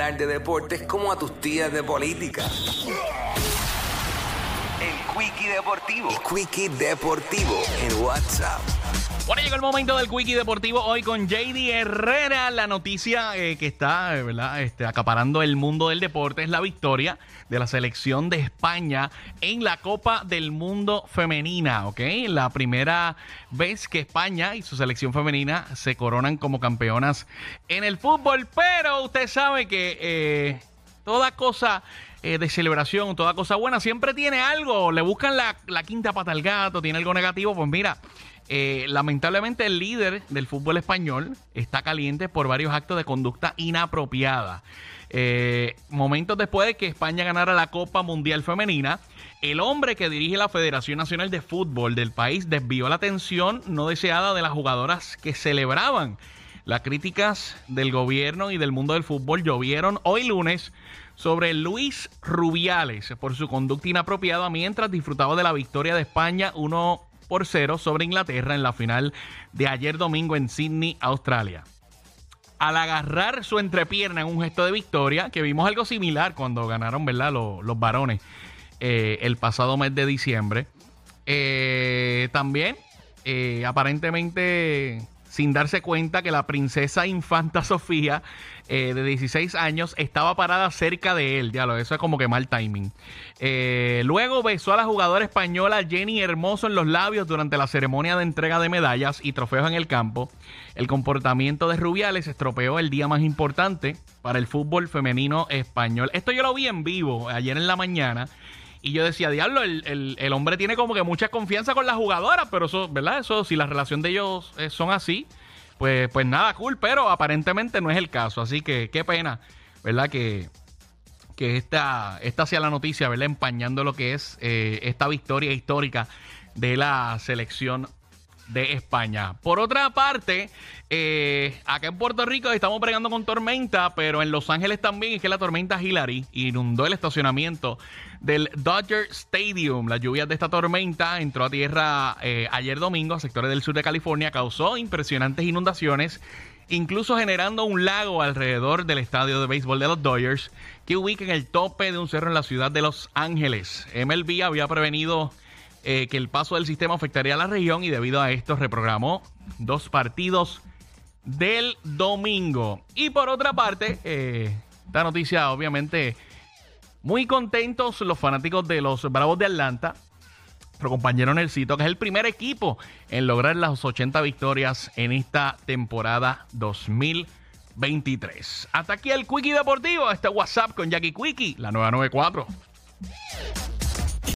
de deportes como a tus tías de política. El Quickie Deportivo. El Quickie Deportivo en WhatsApp. Bueno, llegó el momento del Quickie Deportivo hoy con JD Herrera. La noticia eh, que está eh, ¿verdad? Este, acaparando el mundo del deporte es la victoria de la selección de España en la Copa del Mundo Femenina. ¿ok? La primera vez que España y su selección femenina se coronan como campeonas en el fútbol. Pero usted sabe que eh, toda cosa eh, de celebración, toda cosa buena, siempre tiene algo. Le buscan la, la quinta pata al gato, tiene algo negativo. Pues mira. Eh, lamentablemente el líder del fútbol español está caliente por varios actos de conducta inapropiada. Eh, momentos después de que España ganara la Copa Mundial Femenina, el hombre que dirige la Federación Nacional de Fútbol del país desvió la atención no deseada de las jugadoras que celebraban. Las críticas del gobierno y del mundo del fútbol llovieron hoy lunes sobre Luis Rubiales por su conducta inapropiada mientras disfrutaba de la victoria de España 1 por 0 sobre Inglaterra en la final de ayer domingo en Sydney, Australia. Al agarrar su entrepierna en un gesto de victoria, que vimos algo similar cuando ganaron ¿verdad? Los, los varones eh, el pasado mes de diciembre, eh, también eh, aparentemente sin darse cuenta que la princesa infanta Sofía eh, de 16 años estaba parada cerca de él. Ya lo, eso es como que mal timing. Eh, luego besó a la jugadora española Jenny Hermoso en los labios durante la ceremonia de entrega de medallas y trofeos en el campo. El comportamiento de Rubiales estropeó el día más importante para el fútbol femenino español. Esto yo lo vi en vivo ayer en la mañana. Y yo decía, diablo, el, el, el, hombre tiene como que mucha confianza con la jugadora, pero eso, ¿verdad? Eso, si la relación de ellos eh, son así, pues, pues nada, cool, pero aparentemente no es el caso. Así que qué pena, ¿verdad? Que, que esta, esta sea la noticia, ¿verdad? Empañando lo que es eh, esta victoria histórica de la selección de España. Por otra parte, eh, acá en Puerto Rico estamos bregando con tormenta, pero en Los Ángeles también es que la tormenta Hillary inundó el estacionamiento del Dodger Stadium. Las lluvias de esta tormenta entró a tierra eh, ayer domingo a sectores del sur de California, causó impresionantes inundaciones incluso generando un lago alrededor del estadio de béisbol de los Dodgers, que ubica en el tope de un cerro en la ciudad de Los Ángeles. MLB había prevenido eh, que el paso del sistema afectaría a la región y debido a esto reprogramó dos partidos del domingo. Y por otra parte, eh, esta noticia obviamente muy contentos los fanáticos de los Bravos de Atlanta. Nuestro compañero Nelsito, que es el primer equipo en lograr las 80 victorias en esta temporada 2023. Hasta aquí el Quickie Deportivo, este WhatsApp con Jackie Quickie, la nueva 94.